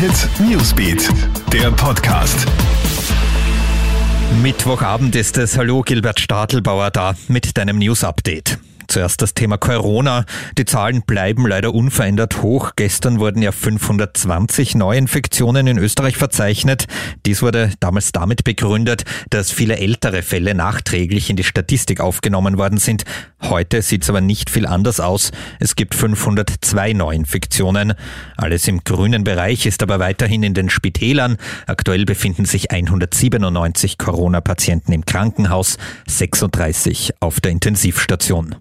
Hit Newsbeat, der Podcast. Mittwochabend ist es. Hallo, Gilbert Stadelbauer da mit deinem News Update. Zuerst das Thema Corona. Die Zahlen bleiben leider unverändert hoch. Gestern wurden ja 520 Neuinfektionen in Österreich verzeichnet. Dies wurde damals damit begründet, dass viele ältere Fälle nachträglich in die Statistik aufgenommen worden sind. Heute sieht es aber nicht viel anders aus. Es gibt 502 Neuinfektionen. Alles im grünen Bereich ist aber weiterhin in den Spitälern. Aktuell befinden sich 197 Corona-Patienten im Krankenhaus, 36 auf der Intensivstation.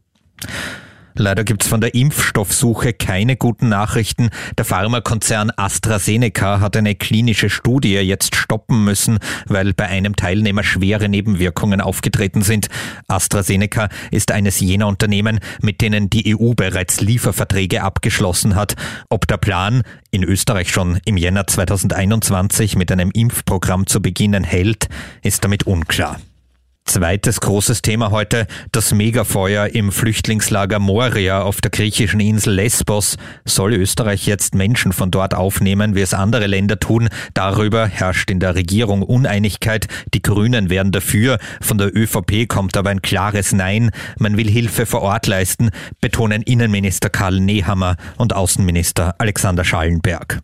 Leider gibt's von der Impfstoffsuche keine guten Nachrichten. Der Pharmakonzern AstraZeneca hat eine klinische Studie jetzt stoppen müssen, weil bei einem Teilnehmer schwere Nebenwirkungen aufgetreten sind. AstraZeneca ist eines jener Unternehmen, mit denen die EU bereits Lieferverträge abgeschlossen hat. Ob der Plan, in Österreich schon im Jänner 2021 mit einem Impfprogramm zu beginnen, hält, ist damit unklar. Zweites großes Thema heute, das Megafeuer im Flüchtlingslager Moria auf der griechischen Insel Lesbos. Soll Österreich jetzt Menschen von dort aufnehmen, wie es andere Länder tun? Darüber herrscht in der Regierung Uneinigkeit. Die Grünen wären dafür. Von der ÖVP kommt aber ein klares Nein. Man will Hilfe vor Ort leisten, betonen Innenminister Karl Nehammer und Außenminister Alexander Schallenberg.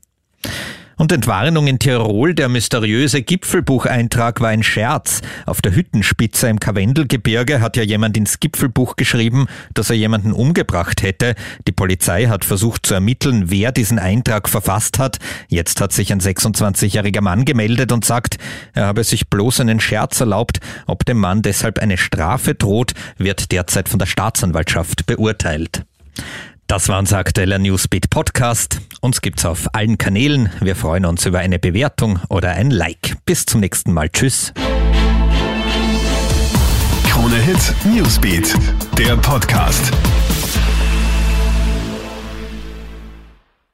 Und Entwarnung in Tirol, der mysteriöse Gipfelbucheintrag war ein Scherz. Auf der Hüttenspitze im Karwendelgebirge hat ja jemand ins Gipfelbuch geschrieben, dass er jemanden umgebracht hätte. Die Polizei hat versucht zu ermitteln, wer diesen Eintrag verfasst hat. Jetzt hat sich ein 26-jähriger Mann gemeldet und sagt, er habe sich bloß einen Scherz erlaubt. Ob dem Mann deshalb eine Strafe droht, wird derzeit von der Staatsanwaltschaft beurteilt. Das war unser aktueller Newsbeat Podcast. Uns gibt's auf allen Kanälen. Wir freuen uns über eine Bewertung oder ein Like. Bis zum nächsten Mal. Tschüss. Krone Hit Newsbeat, der Podcast.